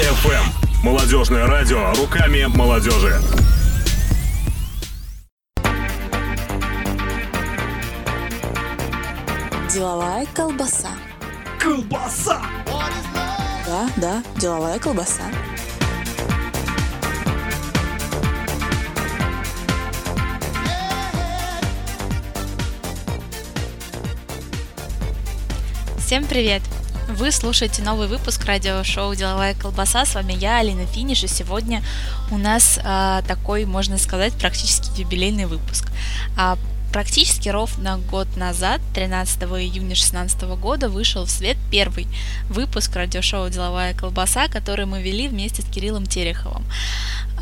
FM. Молодежное радио руками молодежи. Деловая колбаса. Колбаса! Да, да, деловая колбаса. Всем привет! Вы слушаете новый выпуск радиошоу «Деловая колбаса». С вами я, Алина Финиш, и сегодня у нас а, такой, можно сказать, практически юбилейный выпуск. А, Практически ровно год назад, 13 июня 2016 года, вышел в свет первый выпуск радиошоу «Деловая колбаса», который мы вели вместе с Кириллом Тереховым.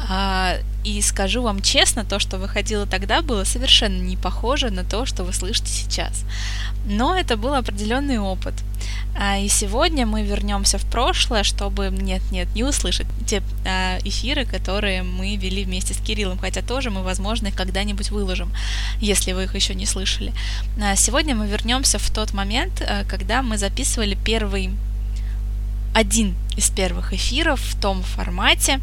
А, и скажу вам честно, то, что выходило тогда, было совершенно не похоже на то, что вы слышите сейчас. Но это был определенный опыт. А, и сегодня мы вернемся в прошлое, чтобы нет-нет не услышать те а, эфиры, которые мы вели вместе с Кириллом, хотя тоже мы, возможно, их когда-нибудь выложим, если вы их еще не слышали. Сегодня мы вернемся в тот момент, когда мы записывали первый один из первых эфиров в том формате,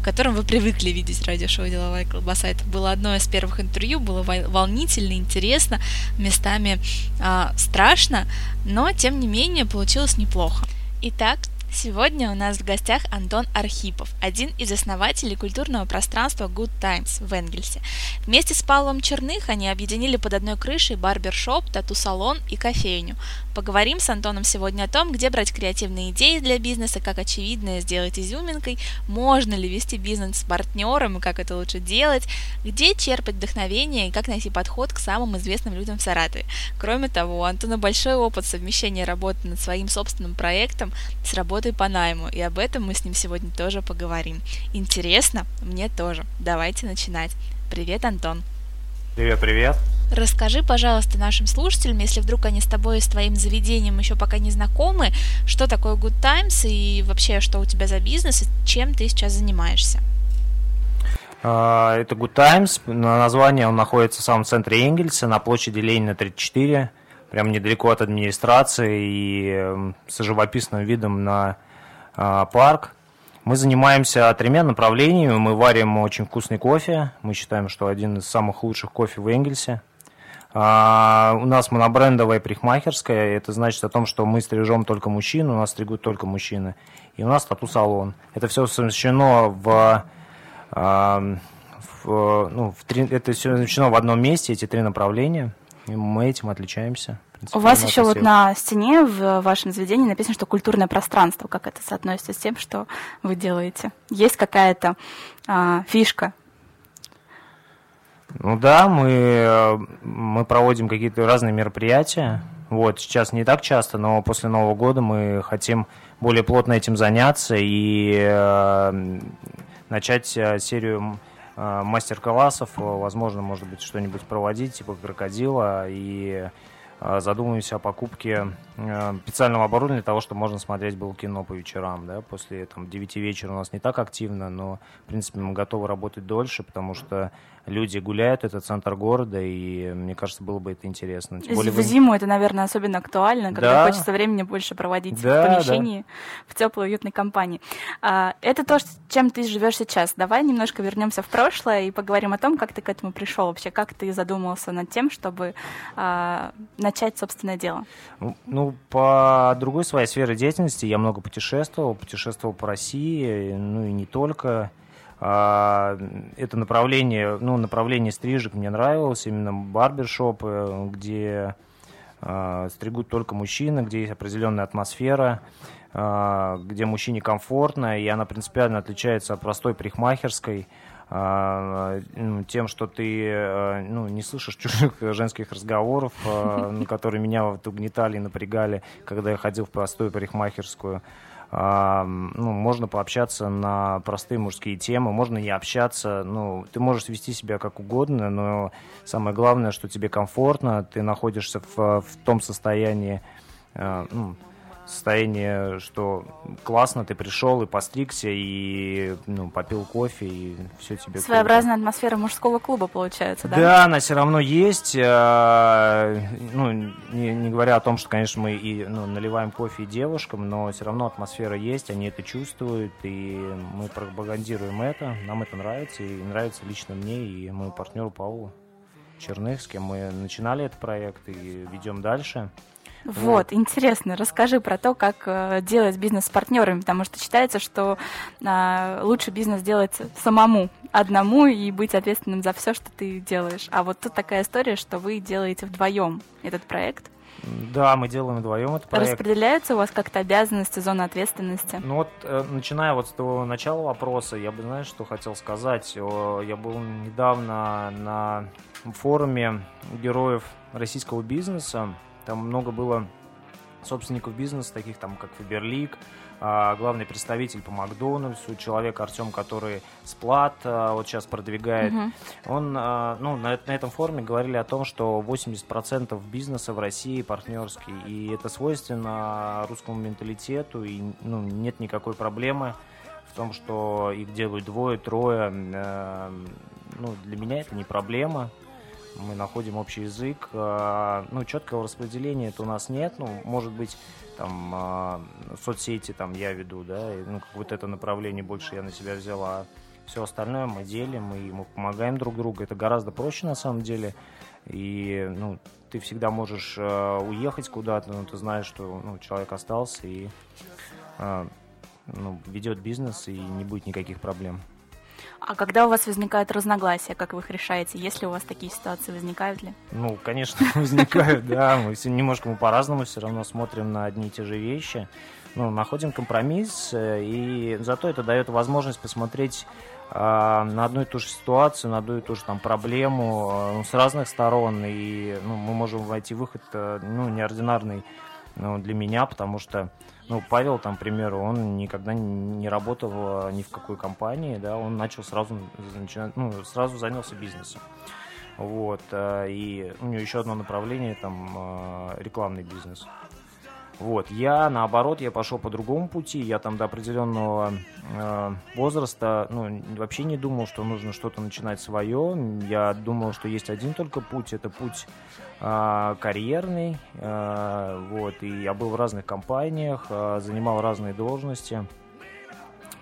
в котором вы привыкли видеть радиошоу «Деловая колбаса». Это было одно из первых интервью, было волнительно, интересно, местами э, страшно, но, тем не менее, получилось неплохо. Итак, Сегодня у нас в гостях Антон Архипов, один из основателей культурного пространства Good Times в Энгельсе. Вместе с Павлом Черных они объединили под одной крышей барбершоп, тату-салон и кофейню. Поговорим с Антоном сегодня о том, где брать креативные идеи для бизнеса, как очевидное сделать изюминкой, можно ли вести бизнес с партнером и как это лучше делать, где черпать вдохновение и как найти подход к самым известным людям в Саратове. Кроме того, у Антона большой опыт совмещения работы над своим собственным проектом с работой по найму, и об этом мы с ним сегодня тоже поговорим. Интересно? Мне тоже. Давайте начинать. Привет, Антон. Привет, привет. Расскажи, пожалуйста, нашим слушателям, если вдруг они с тобой и с твоим заведением еще пока не знакомы, что такое Good Times и вообще, что у тебя за бизнес и чем ты сейчас занимаешься. А, это Good Times. На название он находится в самом центре Энгельса, на площади Ленина 34, прям недалеко от администрации и эм, с живописным видом на а, парк. Мы занимаемся тремя направлениями. Мы варим очень вкусный кофе. Мы считаем, что один из самых лучших кофе в Энгельсе. А, у нас монобрендовая парикмахерская. Это значит о том, что мы стрижем только мужчин, у нас стригут только мужчины. И у нас тату-салон. Это все совмещено в, а, в, ну, в три, это все совмещено в одном месте, эти три направления. И мы этим отличаемся. У вас еще вот на стене в вашем заведении написано, что культурное пространство. Как это соотносится с тем, что вы делаете? Есть какая-то а, фишка ну да, мы, мы проводим какие-то разные мероприятия. Вот, сейчас не так часто, но после Нового года мы хотим более плотно этим заняться и э, начать э, серию мастер-классов, возможно, может быть, что-нибудь проводить, типа крокодила, и э, задумываемся о покупке э, специального оборудования для того, чтобы можно смотреть было кино по вечерам, да, после там, 9 вечера у нас не так активно, но, в принципе, мы готовы работать дольше, потому что люди гуляют, это центр города, и мне кажется, было бы это интересно. Тем более в зиму это, наверное, особенно актуально, когда да. хочется времени больше проводить да, в помещении, да. в теплой, уютной компании. А, это то, чем ты живешь сейчас. Давай немножко вернемся в прошлое и поговорим о том, как ты к этому пришел вообще, как ты задумался над тем, чтобы а, начать собственное дело. Ну, ну, по другой своей сфере деятельности я много путешествовал, путешествовал по России, ну и не только. А, это направление, ну, направление стрижек мне нравилось, именно барбершопы, где а, стригут только мужчины, где есть определенная атмосфера, а, где мужчине комфортно, и она принципиально отличается от простой парикмахерской, ну, тем, что ты ну, не слышишь чужих женских разговоров, которые меня угнетали и напрягали, когда я ходил в простую парикмахерскую ну, можно пообщаться на простые мужские темы, можно не общаться, ну, ты можешь вести себя как угодно, но самое главное, что тебе комфортно, ты находишься в, в том состоянии, э, ну, состояние, что классно, ты пришел и постригся, и ну, попил кофе, и все тебе... Своеобразная круто. атмосфера мужского клуба получается, да? Да, она все равно есть. Э, ну, не, не говоря о том, что, конечно, мы и ну, наливаем кофе и девушкам, но все равно атмосфера есть, они это чувствуют, и мы пропагандируем это, нам это нравится, и нравится лично мне и моему партнеру Павлу Черных, с кем мы начинали этот проект и ведем дальше. Вот, интересно, расскажи про то, как э, делать бизнес с партнерами, потому что считается, что э, лучше бизнес делать самому, одному и быть ответственным за все, что ты делаешь. А вот тут такая история, что вы делаете вдвоем этот проект. Да, мы делаем вдвоем этот проект. Распределяются у вас как-то обязанности, зона ответственности? Ну вот, э, начиная вот с того начала вопроса, я бы, знаешь, что хотел сказать. Я был недавно на форуме героев российского бизнеса, там много было собственников бизнеса, таких там, как Фаберлик, а, главный представитель по Макдональдсу, человек Артем, который сплат а, вот сейчас продвигает. Uh-huh. Он, а, ну, на, на этом форуме говорили о том, что 80% бизнеса в России партнерский, и это свойственно русскому менталитету, и ну, нет никакой проблемы в том, что их делают двое, трое. Ну, для меня это не проблема мы находим общий язык. А, ну, четкого распределения это у нас нет. Ну, может быть, там, а, соцсети там я веду, да, и, ну, вот это направление больше я на себя взял, а все остальное мы делим, и мы помогаем друг другу. Это гораздо проще на самом деле. И, ну, ты всегда можешь э, уехать куда-то, но ты знаешь, что ну, человек остался и э, ну, ведет бизнес, и не будет никаких проблем. А когда у вас возникают разногласия, как вы их решаете? Если у вас такие ситуации возникают ли? Ну, конечно, возникают, да. Мы все немножко мы по-разному все равно смотрим на одни и те же вещи. Ну, находим компромисс, э, и зато это дает возможность посмотреть э, на одну и ту же ситуацию, на одну и ту же там проблему э, ну, с разных сторон, и ну, мы можем войти выход э, ну, неординарный ну, для меня, потому что ну, Павел, там, к примеру, он никогда не работал э, ни в какой компании, да, он начал сразу, ну, сразу занялся бизнесом. Вот, э, и у него еще одно направление, там, э, рекламный бизнес. Вот, я, наоборот, я пошел по другому пути, я там до определенного э, возраста, ну, вообще не думал, что нужно что-то начинать свое, я думал, что есть один только путь, это путь э, карьерный, э, вот, и я был в разных компаниях, э, занимал разные должности,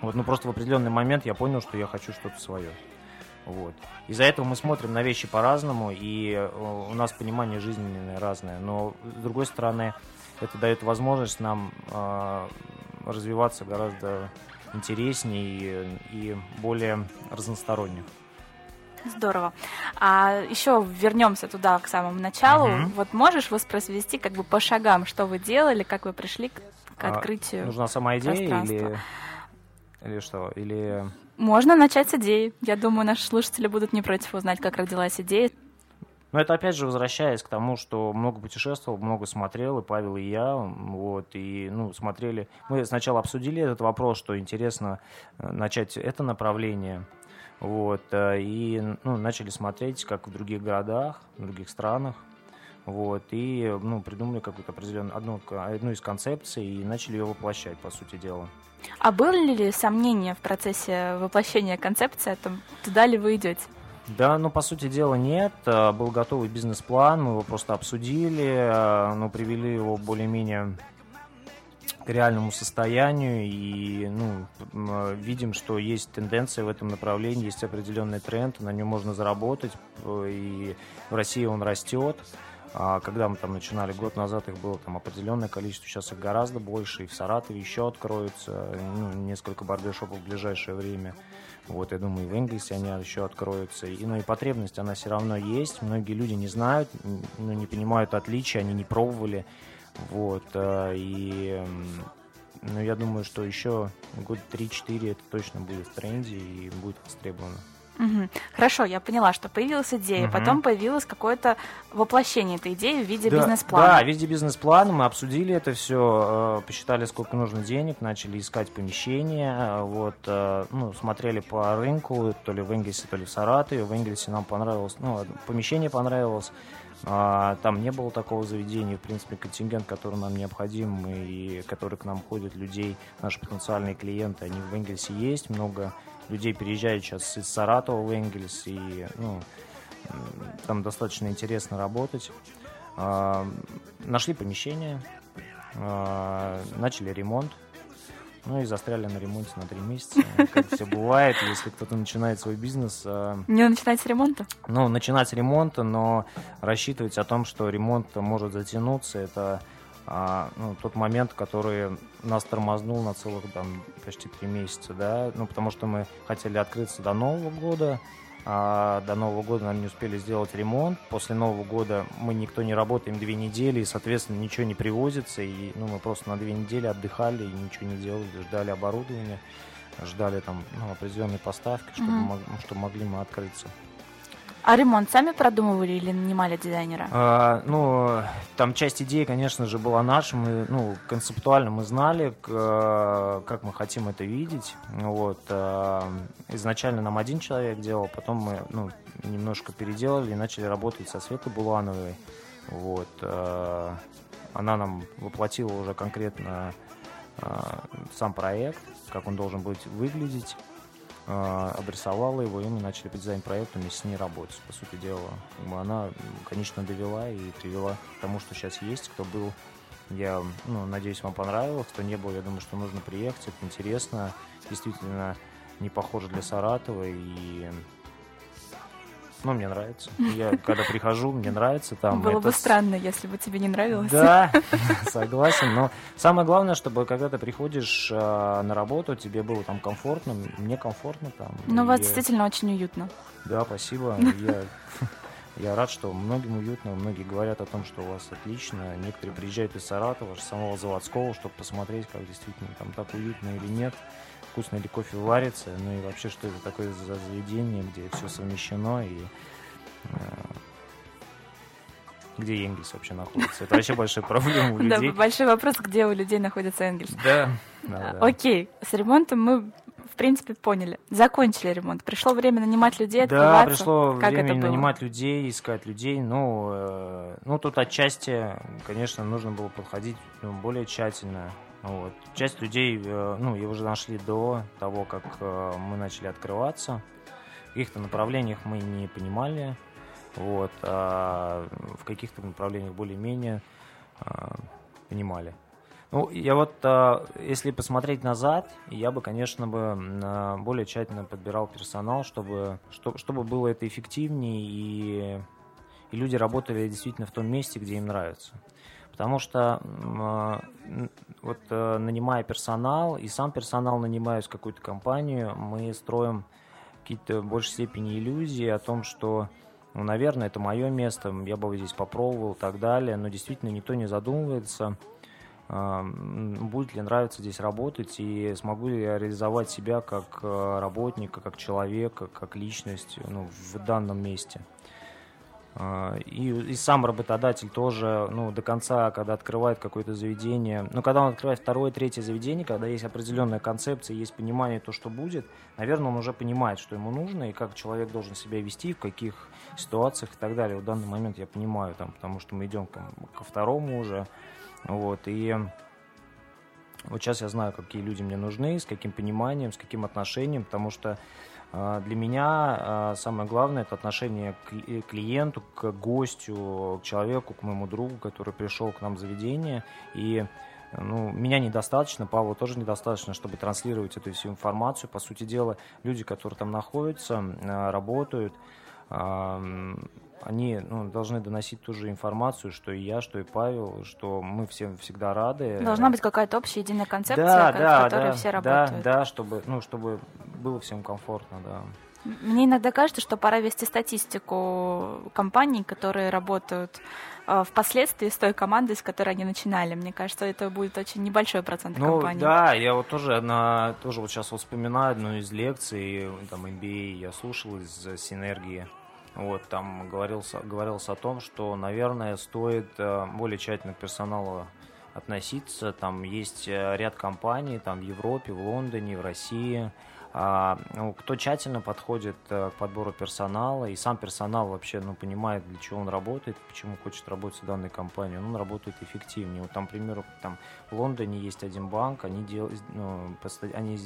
вот, ну, просто в определенный момент я понял, что я хочу что-то свое. Вот. Из-за этого мы смотрим на вещи по-разному, и у нас понимание жизни разное. Но, с другой стороны, это дает возможность нам э, развиваться гораздо интереснее и, и более разносторонне. Здорово. А еще вернемся туда, к самому началу. Угу. Вот можешь воспроизвести как бы по шагам, что вы делали, как вы пришли к, к а, открытию? А, нужна сама идея или, или что? Или... Можно начать с идеи. Я думаю, наши слушатели будут не против узнать, как родилась идея. Но это опять же возвращаясь к тому, что много путешествовал, много смотрел, и Павел, и я, вот, и, ну, смотрели. Мы сначала обсудили этот вопрос, что интересно э, начать это направление, вот, э, и, ну, начали смотреть, как в других городах, в других странах, вот, и, ну, придумали какую-то определенную, одну, одну из концепций и начали ее воплощать, по сути дела. А были ли сомнения в процессе воплощения концепции о том, туда ли вы идете? Да, ну, по сути дела, нет. Э, был готовый бизнес-план, мы его просто обсудили, э, но привели его более-менее к реальному состоянию и ну, э, видим, что есть тенденция в этом направлении, есть определенный тренд, на нем можно заработать, и в России он растет. А когда мы там начинали год назад, их было там определенное количество, сейчас их гораздо больше, и в Саратове еще откроется, ну, несколько барбершопов в ближайшее время. Вот, я думаю, и в Энгельсе они еще откроются. И, ну, и потребность, она все равно есть. Многие люди не знают, ну, не понимают отличия, они не пробовали. Вот, э, и ну, я думаю, что еще год 3-4 это точно будет в тренде и будет востребовано. Угу. Хорошо, я поняла, что появилась идея, угу. потом появилось какое-то воплощение этой идеи в виде да, бизнес-плана. Да, в виде бизнес-плана мы обсудили это все, э, посчитали, сколько нужно денег, начали искать помещение, э, вот, э, ну, смотрели по рынку, то ли в Энгельсе, то ли в Саратове. В Энгельсе нам понравилось, ну, помещение понравилось, А, там не было такого заведения, в принципе, контингент, который нам необходим и который к нам ходит людей, наши потенциальные клиенты, они в Энгельсе есть, много людей переезжают сейчас из Саратова в Энгельс, и ну, там достаточно интересно работать. А, нашли помещение, а, начали ремонт, ну и застряли на ремонте на три месяца. Как все бывает, если кто-то начинает свой бизнес. А, Не начинать с ремонта? Ну, начинать с ремонта, но рассчитывать о том, что ремонт может затянуться, это а, ну, тот момент, который нас тормознул на целых там почти три месяца, да, ну, потому что мы хотели открыться до Нового года, а до Нового года нам не успели сделать ремонт. После Нового года мы никто не работаем две недели, и, соответственно, ничего не привозится. И ну, мы просто на две недели отдыхали и ничего не делали, ждали оборудования, ждали там ну, определенной поставки, чтобы, Мгм. мог- чтобы могли мы открыться. А ремонт сами продумывали или нанимали дизайнера? А, ну, там часть идеи, конечно же, была наша. Мы, ну, концептуально мы знали, как мы хотим это видеть. Вот. а, Изначально нам один человек делал, потом мы, ну, немножко переделали и начали работать со Светой Булановой. Вот. а, Она нам воплотила уже конкретно а, сам проект, как он должен быть выглядеть обрисовала его, и мы начали по дизайн-проекту вместе с ней работать. По сути дела, она, конечно, довела и привела к тому, что сейчас есть. Кто был, я ну, надеюсь, вам понравилось. Кто не был, я думаю, что нужно приехать. Это интересно. Действительно, не похоже для Саратова. И ну, мне нравится. Я когда прихожу, мне нравится там. Было бы это странно, если бы тебе не нравилось. да, согласен. Но самое главное, чтобы когда ты приходишь э, на работу, тебе было там комфортно, мне комфортно там. Но у вас И- действительно очень уютно. Да, спасибо. Я, я рад, что многим уютно, многие говорят о том, что у вас отлично. Некоторые приезжают из Саратова, самого заводского, чтобы посмотреть, как действительно там так уютно или нет. Вкусно ли кофе варится, ну и вообще, что это такое за заведение, где все совмещено и э, где Энгельс вообще находится. Это вообще большая проблема у Да, людей. большой вопрос, где у людей находится Энгельс. Да, да, да. Окей, с ремонтом мы, в принципе, поняли. Закончили ремонт. Пришло время нанимать людей, Да, пришло Как время нанимать людей, искать людей. Ну, э, ну, тут отчасти, конечно, нужно было подходить ну, более тщательно. Вот. Часть людей, э, ну, его уже нашли до того, как э, мы начали открываться. В каких-то направлениях мы не понимали, вот, а в каких-то направлениях более-менее а, понимали. Ну, я вот, а, если посмотреть назад, я бы, конечно, бы более тщательно подбирал персонал, чтобы, что- чтобы было это эффективнее и, и люди работали действительно в том месте, где им нравится. Потому что н- вот э, нанимая персонал, и сам персонал нанимаюсь в какую-то компанию, мы строим какие-то в большей степени иллюзии о том, что, ну, наверное, это мое место, я бы здесь попробовал и так далее, но действительно никто не задумывается, м, будет ли нравиться здесь работать и смогу ли я реализовать себя как э, работника, как человека, как личность ну, в данном месте. А, И, и сам работодатель тоже, ну, до конца, когда открывает какое-то заведение, ну, когда он открывает второе, третье заведение, когда есть определенная концепция, есть понимание то, что будет, наверное, он уже понимает, что ему нужно и как человек должен себя вести, в каких ситуациях и так далее. В данный момент я понимаю, там, потому что мы идем ко, ко второму уже, вот, и вот сейчас я знаю, какие люди мне нужны, с каким пониманием, с каким отношением, потому что для меня а, самое главное это отношение к кли- клиенту, к гостю, к человеку, к моему другу, который пришел к нам в заведение. И ну, меня недостаточно, Павла тоже недостаточно, чтобы транслировать эту всю информацию. По сути дела, люди, которые там находятся, а, работают, а, они ну, должны доносить ту же информацию, что и я, что и Павел, что мы всем всегда рады. Должна быть какая-то общая единая концепция, да, ко- да, в которой да, все да, работают. Да, чтобы, ну, чтобы было всем комфортно, да. Мне иногда кажется, что пора вести статистику компаний, которые работают э, впоследствии с той командой, с которой они начинали. Мне кажется, это будет очень небольшой процент Ну, компаний. да, я вот тоже на, тоже вот сейчас вот вспоминаю одну из лекций, там, MBA я слушал из э, Синергии. Вот, там говорилось, говорилось о том, что, наверное, стоит э, более тщательно к персоналу относиться. Там есть э, ряд компаний, там в Европе, в Лондоне, в России, А, ну, кто тщательно подходит э, к подбору персонала, и сам персонал вообще ну, понимает, для чего он работает, почему хочет работать в данной компании, он работает эффективнее. Вот там, к примеру, там в Лондоне есть один банк, они, дел, ну, они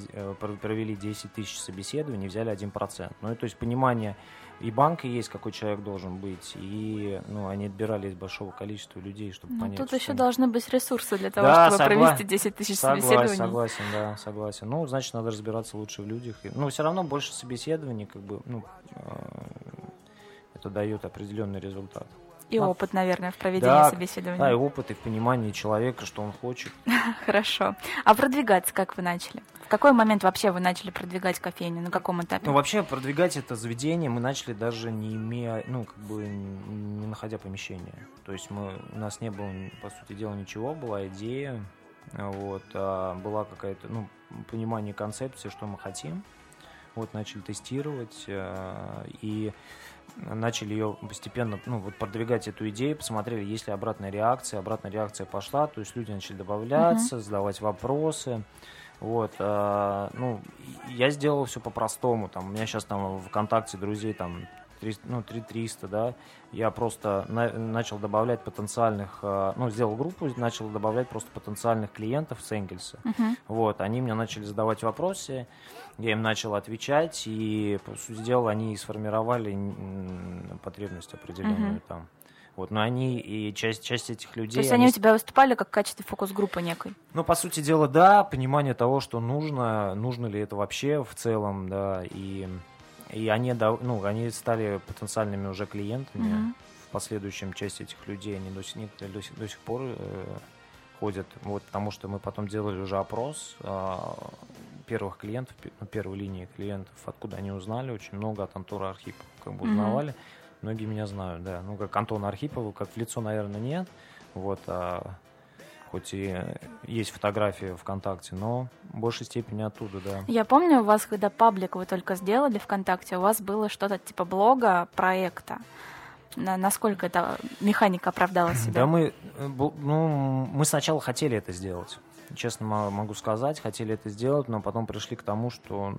провели 10 тысяч собеседований, взяли 1%. Ну, то есть понимание и банка есть, какой человек должен быть, и ну, они отбирали из большого количества людей, чтобы ну, понять. Тут еще должны быть ресурсы для того, да, чтобы согла... провести 10 тысяч согласен, собеседований. Согласен, да, согласен. Ну, значит, надо разбираться лучше в людях. Ну, все равно больше собеседований, как бы, ну, э, это дает определенный результат. И а, опыт, наверное, в проведении да, собеседования. Да, и опыт, и в понимании человека, что он хочет. Хорошо. А продвигаться как вы начали? В какой момент вообще вы начали продвигать кофейню? На каком этапе? Ну, вообще, продвигать это заведение мы начали даже не имея, ну, как бы, не находя помещения. То есть мы, у нас не было, по сути дела, ничего, была идея, вот, а была какая-то, ну, понимание концепции, что мы хотим. Вот, начали тестировать, э, и начали ее постепенно, ну, вот продвигать эту идею, посмотрели, есть ли обратная реакция, обратная реакция пошла, то есть люди начали добавляться, uh-huh. задавать вопросы, вот, э, ну, я сделал все по-простому, там, у меня сейчас там в ВКонтакте друзей там 300, ну, 3300, да, я просто на, начал добавлять потенциальных, э, ну, сделал группу, начал добавлять просто потенциальных клиентов с Энгельса. Uh-huh. Вот, они мне начали задавать вопросы, я им начал отвечать, и, по сути дела, они сформировали потребность определенную uh-huh. там. Вот, но они и часть, часть этих людей... То есть они, они у тебя выступали как в качестве фокус-группы некой? Ну, по сути дела, да, понимание того, что нужно, нужно ли это вообще в целом, да, и и они, ну, они стали потенциальными уже клиентами. Mm-hmm. В последующем часть этих людей, они до сих, до сих, до сих пор э, ходят. Вот, потому что мы потом делали уже опрос э, первых клиентов, ну, первой линии клиентов, откуда они узнали. Очень много от Антона Архипова как бы узнавали. Mm-hmm. Многие меня знают, да. Ну, как Антона Архипова, как в лицо, наверное, нет. Вот, а хоть и есть фотографии ВКонтакте, но в большей степени оттуда, да. Я помню, у вас, когда паблик вы только сделали ВКонтакте, у вас было что-то типа блога, проекта. Насколько эта механика оправдала себя? Да мы, э, ну, мы сначала хотели это сделать. Честно могу сказать, хотели это сделать, но потом пришли к тому, что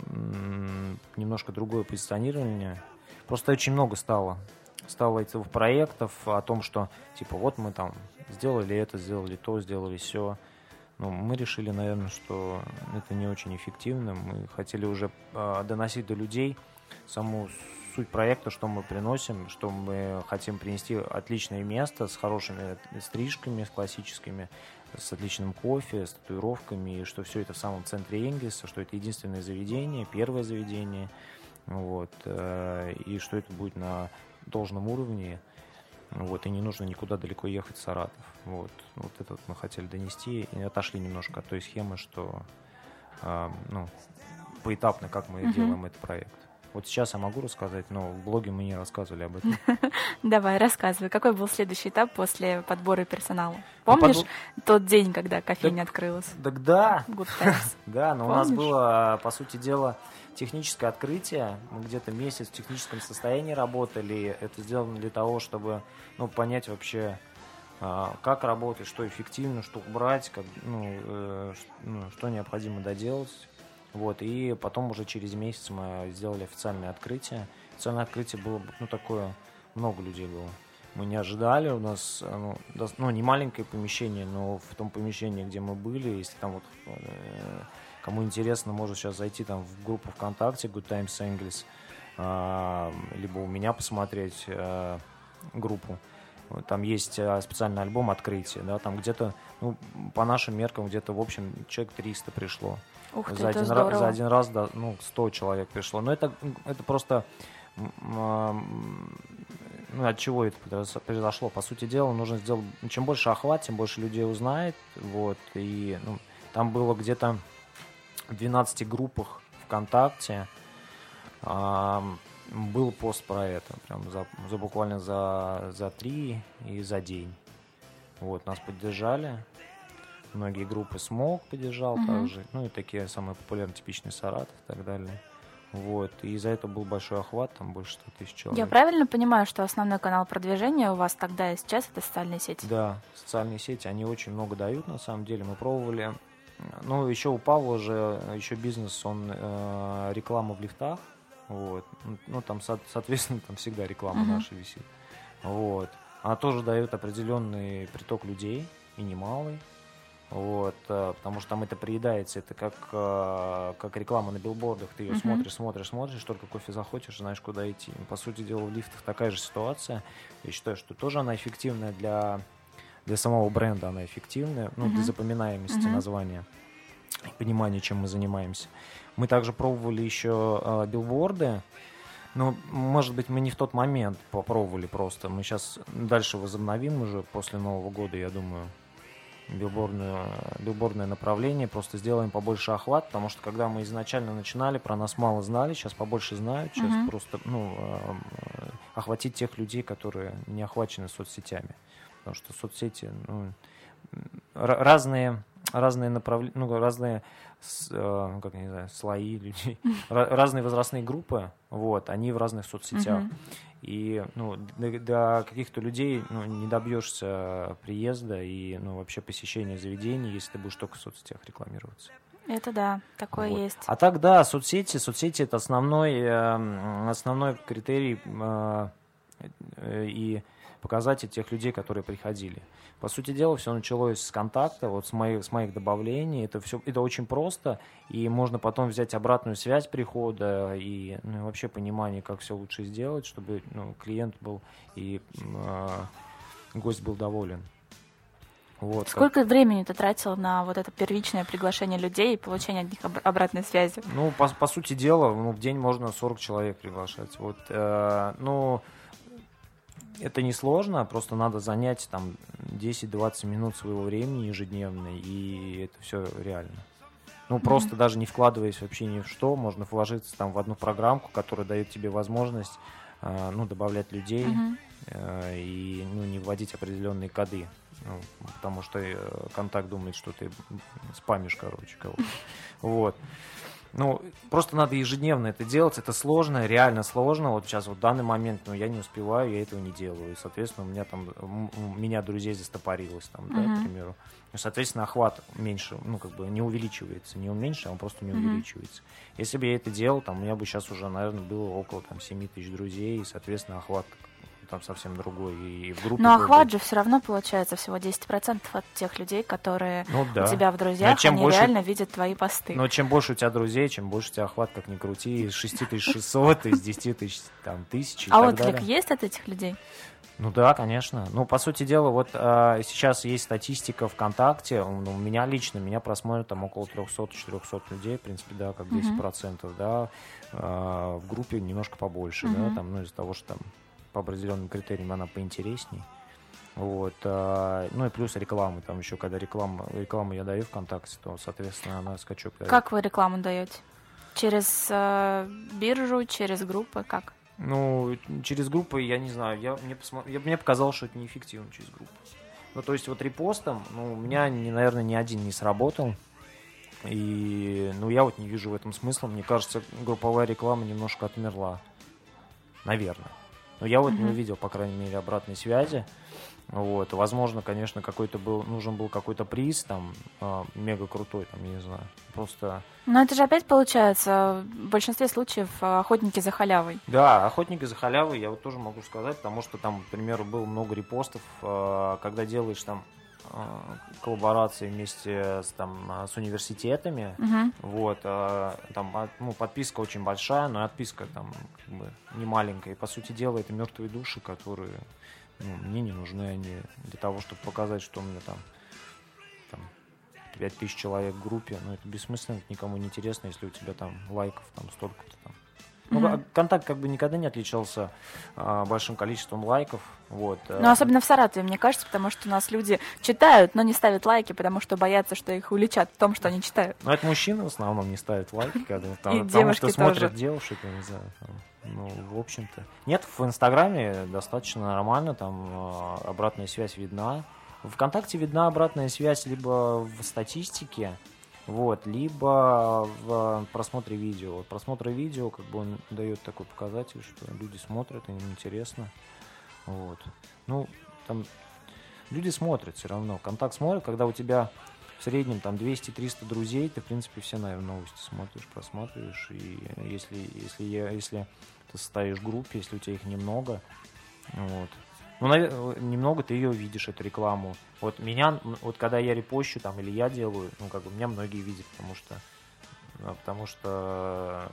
немножко другое позиционирование. Просто очень много стало. Этих проектов о том, что типа вот мы там сделали это, сделали то, сделали все. Ну, мы решили, наверное, что это не очень эффективно. Мы хотели уже э, доносить до людей саму суть проекта, что мы приносим, что мы хотим принести отличное место с хорошими стрижками, с классическими, с отличным кофе, с татуировками, и что все это в самом центре Энгельса, что это единственное заведение, первое заведение, вот, э, и что это будет на должном уровне, вот, и не нужно никуда далеко ехать в Саратов. Вот, вот это вот мы хотели донести и отошли немножко от той схемы, что э, ну, поэтапно, как мы uh-huh. делаем этот проект. Вот сейчас я могу рассказать, но в блоге мы не рассказывали об этом. Давай, рассказывай. Какой был следующий этап после подбора персонала? Ну, Помнишь тот день, когда кофейня открылась? Так да. Да, но у нас было, по сути дела, техническое открытие. Мы где-то месяц в техническом состоянии работали. Это сделано для того, чтобы ну, понять вообще, а, как работать, что эффективно, что убрать, как, ну, э, ну, что необходимо доделать. Вот, и потом уже через месяц мы сделали официальное открытие. Официальное открытие было, ну, такое, много людей было. Мы не ожидали, у нас, ну, ну не маленькое помещение, но в том помещении, где мы были, если там вот э, Кому интересно, может сейчас зайти там в группу ВКонтакте Good Times English, а, либо у меня посмотреть а, группу. Там есть а, специальный альбом «Открытие», да, там где-то, ну, по нашим меркам, где-то, в общем, человек 300 пришло. Ух ты, за, один здорово. раз, за один раз, да, ну, 100 человек пришло. Но это, это просто ну, от чего это произошло? По сути дела, нужно сделать, чем больше охват, тем больше людей узнает, вот, и ну, там было где-то в 12 группах ВКонтакте а, был пост про это, прям за, за буквально за, за три и за день. Вот, нас поддержали. Многие группы Смог поддержал угу. также. Ну и такие самые популярные, типичные Саратов и так далее. Вот. И за это был большой охват, там больше 100 тысяч человек. Я правильно понимаю, что основной канал продвижения у вас тогда и сейчас это социальные сети? Да, социальные сети, они очень много дают на самом деле. Мы пробовали ну, еще у Павла же еще бизнес, он э, реклама в лифтах. Вот. Ну, там, со- соответственно, там всегда реклама Мгм. наша висит. Вот. Она тоже дает определенный приток людей, и немалый. Вот, э, потому что там это приедается, это как, э, как реклама на билбордах, ты ее Мгм. смотришь, смотришь, смотришь, только кофе захочешь, знаешь, куда идти. По сути дела, в лифтах такая же ситуация. Я считаю, что тоже она эффективная для, для самого бренда, она эффективная, ну, для Мгм. запоминаемости Мгм. названия и понимания, чем мы занимаемся. Мы также пробовали еще э, билборды, но, может быть, мы не в тот момент попробовали просто. Мы сейчас дальше возобновим уже после Нового года, я думаю, билбордную, билбордное направление, просто сделаем побольше охват, потому что когда мы изначально начинали, про нас мало знали, сейчас побольше знают, сейчас Мгм. просто ну, э, охватить тех людей, которые не охвачены соцсетями. Потому что соцсети ну, разные, разные направления, ну, разные э, как не знаю, слои людей, Ра- разные возрастные группы, вот, они в разных соцсетях. И ну, до, до каких-то людей ну, не добьешься приезда и ну, вообще посещения заведений, если ты будешь только в соцсетях рекламироваться. Это да, такое Вот. есть. А так, да, соцсети, соцсети это основной, э, основной критерий э, э, и показатель тех людей, которые приходили. По сути дела, все началось с контакта, вот с моих, с моих добавлений. Это все, это очень просто, и можно потом взять обратную связь прихода и ну, вообще понимание, как все лучше сделать, чтобы ну, клиент был и э, гость был доволен. Вот, как- Сколько времени ты тратил на вот это первичное приглашение людей и получение от них об- обратной связи? Ну, по, по сути дела, ну, в день можно 40 человек приглашать. Вот, э, ну, это не сложно, просто надо занять там 10-20 минут своего времени ежедневно, и это все реально. Ну, просто даже не вкладываясь вообще ни в что, можно вложиться там в одну программку, которая дает тебе возможность, э, ну, добавлять людей Мгм. э, и, ну, не вводить определенные коды. Ну, потому что э, контакт думает, что ты спамишь, короче, кого-то. Вот. Ну, просто надо ежедневно это делать. Это сложно, реально сложно. Вот сейчас, вот в данный момент, ну, я не успеваю, я этого не делаю. И, соответственно, у меня там, у меня друзей застопорилось, там, да, Мгм. к примеру. Ну, соответственно, охват меньше, ну, как бы не увеличивается. Не он меньше, а он просто не Мгм. увеличивается. Если бы я это делал, там, у меня бы сейчас уже, наверное, было около, там, 7 тысяч друзей, и, соответственно, охват там совсем другой. И в группе Но охват же все равно получается всего 10% от тех людей, которые Ну, да. у тебя в друзьях, чем они больше- реально видят твои посты. Но чем больше у тебя друзей, чем больше у тебя охват, как ни крути, из 6600, из 10 тысяч, там, тысяч а отклик есть от этих людей? Ну да, конечно. Ну, по сути дела, вот а, сейчас есть статистика ВКонтакте. Ну, у меня лично, меня просмотрят там около 300-400 людей, в принципе, да, как 10%, да. А, в группе немножко побольше, да, Мгм. там, ну, из-за того, что там по определенным критериям она поинтересней. Вот. а, ну и плюс рекламы. Там еще, когда реклама, рекламу я даю ВКонтакте, то, соответственно, она скачок дает. Как вы рекламу даете? Через э, биржу, через группы, как? Ну, через группы, я не знаю, я, мне, посмо- я- мне показалось, что это неэффективно через группу. Ну, то есть вот репостом, ну, у меня, ни- наверное, ни один не сработал. И, ну, я вот не вижу в этом смысла. Мне кажется, групповая реклама немножко отмерла. Наверное. Но я вот не Мгм. увидел, по крайней мере, обратной связи. Вот. Возможно, конечно, какой-то был, нужен был какой-то приз, там, а, мега крутой, там, я не знаю. Просто Но это же опять получается в большинстве случаев э, охотники за халявой. Да, охотники за халявой я вот тоже могу сказать, потому что там, к примеру, было много репостов, э, когда делаешь там э, коллаборации вместе с, там, э, с университетами, Мгм. вот, э, там, от- ну, подписка очень большая, но и отписка там как бы не маленькая. И, по сути дела, это мертвые души, которые ну, мне не нужны они для того, чтобы показать, что у меня там, там 5000 человек в группе, но это бессмысленно, это никому не интересно, если у тебя там лайков там столько-то там. Ну, а контакт как бы никогда не отличался а, большим количеством лайков, вот. э, Ну, особенно в Саратове, мне кажется, потому что у нас люди читают, но не ставят лайки, потому что боятся, что их уличат в том, что они читают. Но это мужчины в основном не ставят лайки, когда там, И потому что смотрят тоже. девушек, я не знаю. там. Ну, в общем-то. Нет, в Инстаграме достаточно нормально, там э, обратная связь видна. ВКонтакте видна обратная связь либо в статистике, вот, либо в просмотре видео. Вот Просмотр видео, как бы он дает такой показатель, что люди смотрят, им интересно. Вот. Ну, там люди смотрят все равно. Контакт смотрит, когда у тебя в среднем там 200-300 друзей, ты, в принципе, все, наверное, новости смотришь, просматриваешь. И если, если, я, если ты состоишь в группе, если у тебя их немного, вот, ну, навер- немного ты ее видишь, эту рекламу. Вот меня, вот когда я репощу там или я делаю, ну, как бы меня многие видят, потому что, а, потому что,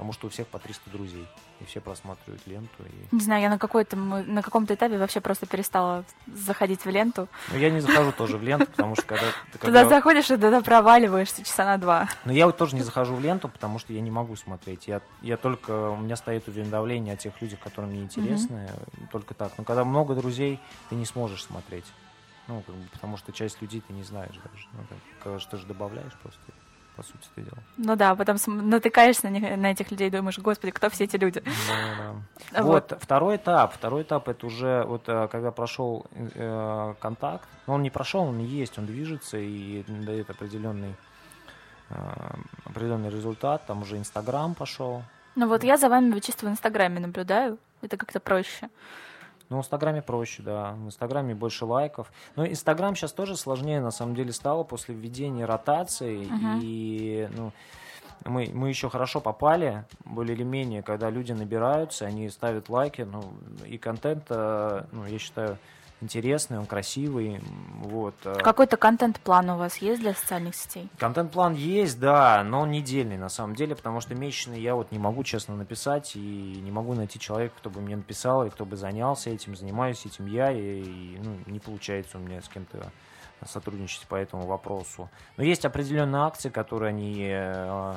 потому что у всех по 300 друзей, и все просматривают ленту. И... Не знаю, я на какой-то на каком-то этапе вообще просто перестала заходить в ленту. Но я не захожу тоже в ленту, потому что когда... Туда заходишь и туда проваливаешься часа на два. Но я вот тоже не захожу в ленту, потому что я не могу смотреть. Я, я только... У меня стоит уведомление о тех людях, которые мне интересны. Только так. Но когда много друзей, ты не сможешь смотреть. Ну, как бы, потому что часть людей ты не знаешь даже. Ну, конечно, ты же добавляешь просто, по сути, дело. Ну да, потом натыкаешься на, них- на этих людей думаешь, господи, кто все эти люди? Да-да-да. Вот. Вот, второй этап. Второй этап это уже вот э, когда прошел э, контакт. Но он не прошел, он есть, он движется и дает определенный э, определенный результат. Там уже Инстаграм пошел. Ну вот я за вами чисто в Инстаграме наблюдаю. Это как-то проще. Ну, в Инстаграме проще, да. В Инстаграме больше лайков. Но Инстаграм сейчас тоже сложнее, на самом деле, стало после введения ротации. Мгм. И, ну, мы, мы еще хорошо попали, более или менее, когда люди набираются, они ставят лайки, ну, и контент, э, ну, я считаю, интересный, он красивый, вот. э. Какой-то контент-план у вас есть для социальных сетей? Контент-план есть, да, но он недельный на самом деле, потому что месячный я вот не могу честно написать и не могу найти человека, кто бы мне написал и кто бы занялся этим, занимаюсь этим я, и, и, ну, не получается у меня с кем-то сотрудничать по этому вопросу. Но есть определенные акции, которые они э,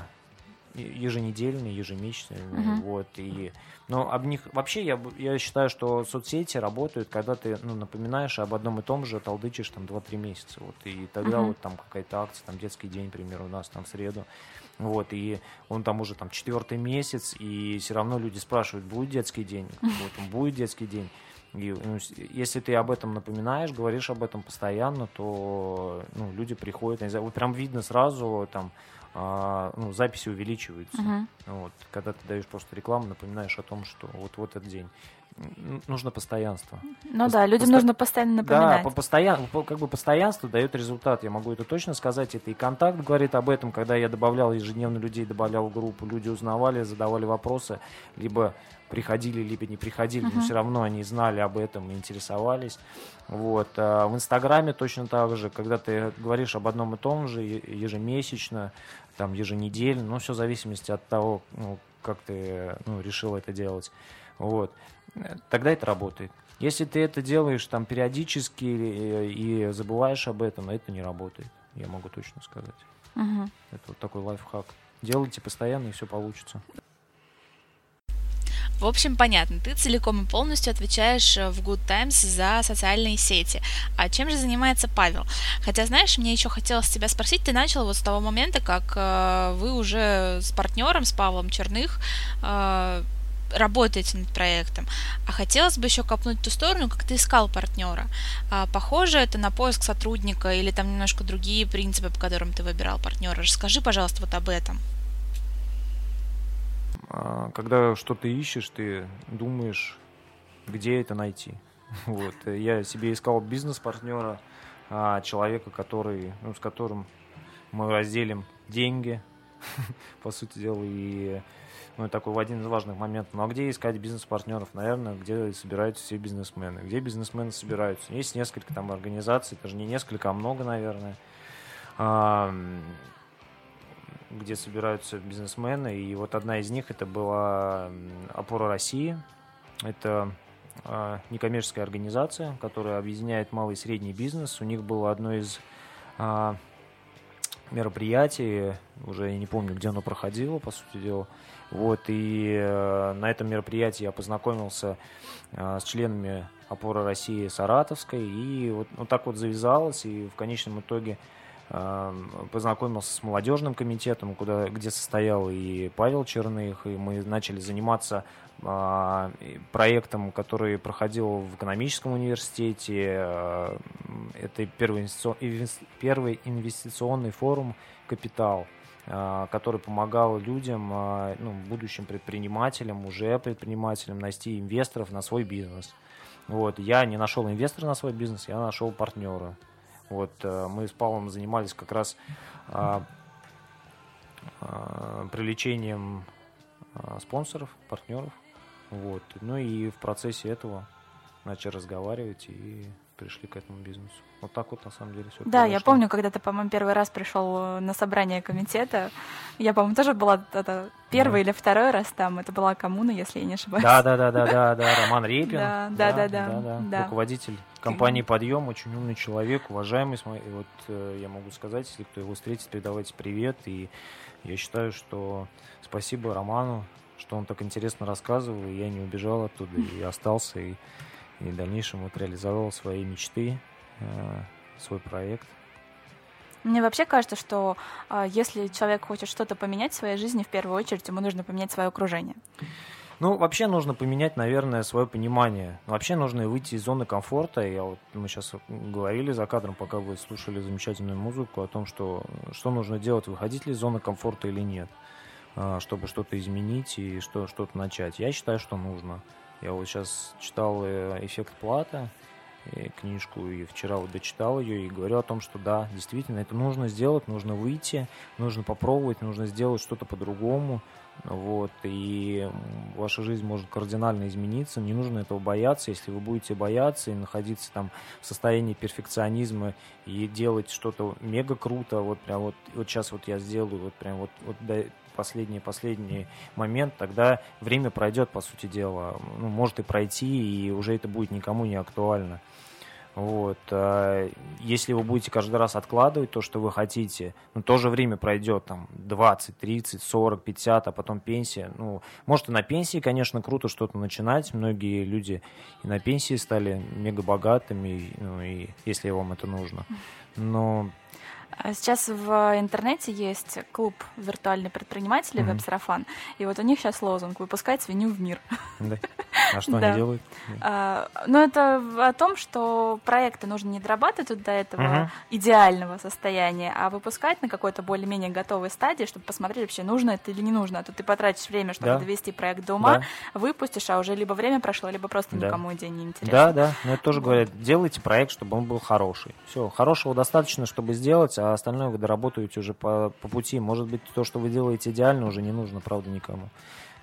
еженедельные, ежемесячные, Мгм. вот, и но об них вообще я, я считаю, что соцсети работают, когда ты ну, напоминаешь об одном и том же, толдычишь там 2-3 месяца. Вот, и тогда Мгм. вот там какая-то акция, там детский день, к примеру, у нас там в среду. Вот, и он там уже там четвертый месяц, и все равно люди спрашивают, будет детский день? Вот, будет детский день. И, ну, если ты об этом напоминаешь, говоришь об этом постоянно, то ну, люди приходят, не знаю, вот прям видно сразу, там, а, ну, записи увеличиваются. Мгм. Вот, когда ты даешь просто рекламу, напоминаешь о том, что вот вот этот день. Нужно постоянство. Ну Пос- да, людям посто- нужно постоянно напоминать. Да, по постоян... по- как бы постоянство дает результат. Я могу это точно сказать. Это и контакт говорит об этом, когда я добавлял ежедневно людей, добавлял группу, люди узнавали, задавали вопросы, либо приходили, либо не приходили, но Мгм. все равно они знали об этом и интересовались. Вот. А в Инстаграме точно так же, когда ты говоришь об одном и том же ежемесячно, там еженедельно, ну все в зависимости от того, ну, как ты ну, решил это делать. Вот. Э, Тогда это работает. Если ты это делаешь там периодически и, и забываешь об этом, это не работает. Я могу точно сказать. Мгм. Это вот такой лайфхак. Делайте постоянно, и все получится. В общем, понятно, ты целиком и полностью отвечаешь э, в Good Times за социальные сети. А чем же занимается Павел? Хотя, знаешь, мне еще хотелось тебя спросить, ты начал вот с того момента, как э, вы уже с партнером, с Павлом Черных, э, работаете над проектом. А хотелось бы еще копнуть ту сторону, как ты искал партнера. А, похоже это на поиск сотрудника или там немножко другие принципы, по которым ты выбирал партнера. Расскажи, пожалуйста, вот об этом. А, Когда что-то ищешь, ты думаешь, где это найти. Вот. Я себе искал бизнес-партнера, а, человека, который, ну, с которым мы разделим деньги, по сути дела, и ну, такой в один из важных моментов. Ну а где искать бизнес-партнеров? Наверное, где собираются все бизнесмены. Где бизнесмены собираются? Есть несколько там организаций, даже не несколько, а много, наверное. Где собираются бизнесмены. И вот одна из них это была «Опора России». Это а, некоммерческая организация, которая объединяет малый и средний бизнес. У них было одно из а, мероприятий, уже я не помню, где оно проходило, по сути дела. Вот, и э, на этом мероприятии я познакомился э, с членами «Опоры России» Саратовской, и вот, вот так вот завязалось, и в конечном итоге познакомился с молодежным комитетом, куда, где состоял и Павел Черных, и мы начали заниматься а, проектом, который проходил в экономическом университете. м, Это первый, инвестицион- инвес- первый инвестиционный форум «Капитал», а, который помогал людям, а, ну, будущим предпринимателям, уже предпринимателям, найти инвесторов на свой бизнес. Вот. Я не нашел инвестора на свой бизнес, я нашел партнера. Вот э, мы с Павлом занимались как раз а, а, привлечением а, спонсоров, партнеров. Вот. Ну и в процессе этого начали разговаривать и пришли к этому бизнесу. Вот так вот на самом деле все. Да, я помню, когда ты, по-моему, первый раз пришел на собрание комитета. Я, по-моему, тоже была это первый или второй раз там. Это была коммуна, если я не ошибаюсь. Да, да, да, да, да, да. Роман Репин. Да, да, да, да, да. Руководитель компании Подъем, очень умный человек, уважаемый. И вот э, я могу сказать, если кто его встретит, передавайте привет. И я считаю, что спасибо Роману, что он так интересно рассказывал, и я не убежал оттуда, и остался, и и в дальнейшем вот реализовал свои мечты, э, свой проект. Мне вообще кажется, что э, если человек хочет что-то поменять в своей жизни, в первую очередь ему нужно поменять свое окружение. Ну, вообще нужно поменять, наверное, свое понимание. Вообще нужно выйти из зоны комфорта. Я вот, мы сейчас говорили за кадром, пока вы слушали замечательную музыку, о том, что, что нужно делать, выходить ли из зоны комфорта или нет, э, чтобы что-то изменить и что, что-то начать. Я считаю, что нужно. Я вот сейчас читал э, «Эффект плата», книжку, и вчера вот дочитал ее, и говорю о том, что да, действительно, это нужно сделать, нужно выйти, нужно попробовать, нужно сделать что-то по-другому, вот, и ваша жизнь может кардинально измениться, не нужно этого бояться, если вы будете бояться и находиться там в состоянии перфекционизма и делать что-то мега круто, вот прям вот, вот сейчас вот я сделаю, вот прям вот, вот последний момент, тогда время пройдет, по сути дела. Ну, может и пройти, и уже это будет никому не актуально. Вот. А если вы будете каждый раз откладывать то, что вы хотите, ну, то же время пройдет, там, 20, 30, 40, 50, а потом пенсия. Ну, может, и на пенсии, конечно, круто что-то начинать. Многие люди и на пенсии стали мега богатыми, ну, и если вам это нужно. Но сейчас в интернете есть клуб виртуальных предпринимателей mm-hmm. веб-сарафан, и вот у них сейчас лозунг «Выпускать свинью в мир». Да. А что они делают? А, ну, это о том, что проекты нужно не дорабатывать до этого идеального состояния, а выпускать на какой-то более-менее готовой стадии, чтобы посмотреть вообще, нужно это или не нужно. А то ты потратишь время, чтобы довести проект до ума, выпустишь, а уже либо время прошло, либо просто никому идея не интересна. Да, да, но это тоже говорят, делайте проект, чтобы он был хороший. Все, хорошего достаточно, чтобы сделать, а остальное вы доработаете уже по, по пути. Может быть, то, что вы делаете идеально, уже не нужно, правда, никому.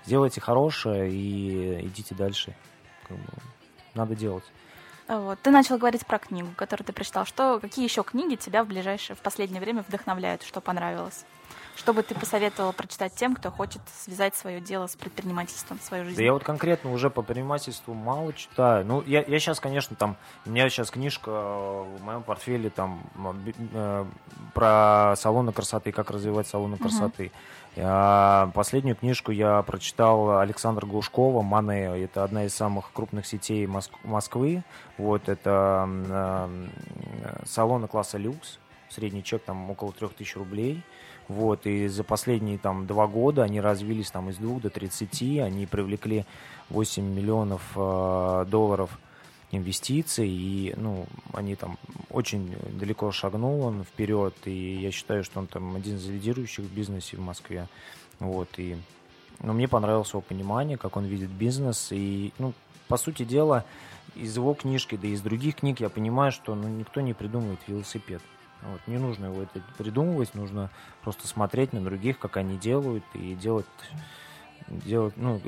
Сделайте хорошее и идите дальше. Как бы, надо делать. Вот. Ты начал говорить про книгу, которую ты прочитал. Что, какие еще книги тебя в ближайшее, в последнее время вдохновляют, что понравилось? Что бы ты посоветовал прочитать тем, кто хочет связать свое дело с предпринимательством, свою жизнь? Да я вот конкретно уже по предпринимательству мало читаю. Ну, я, я сейчас, конечно, там, у меня сейчас книжка в моем портфеле там э, про салоны красоты, как развивать салоны красоты. Я, последнюю книжку я прочитал Александра Глушкова «Мане». Это одна из самых крупных сетей Моск- Москвы. Вот, это э, салоны класса люкс. Средний чек там около 3000 рублей. Вот, и за последние там два года они развились там из двух до 30, они привлекли 8 миллионов э, долларов инвестиций, и, ну, они там очень далеко шагнул он вперед, и я считаю, что он там один из лидирующих в бизнесе в Москве, вот, и, ну, мне понравилось его понимание, как он видит бизнес, и, ну, по сути дела, из его книжки, да и из других книг я понимаю, что, ну, никто не придумывает велосипед. Вот, не нужно его это придумывать, нужно просто смотреть на других, как они делают, и делать, делать, ну,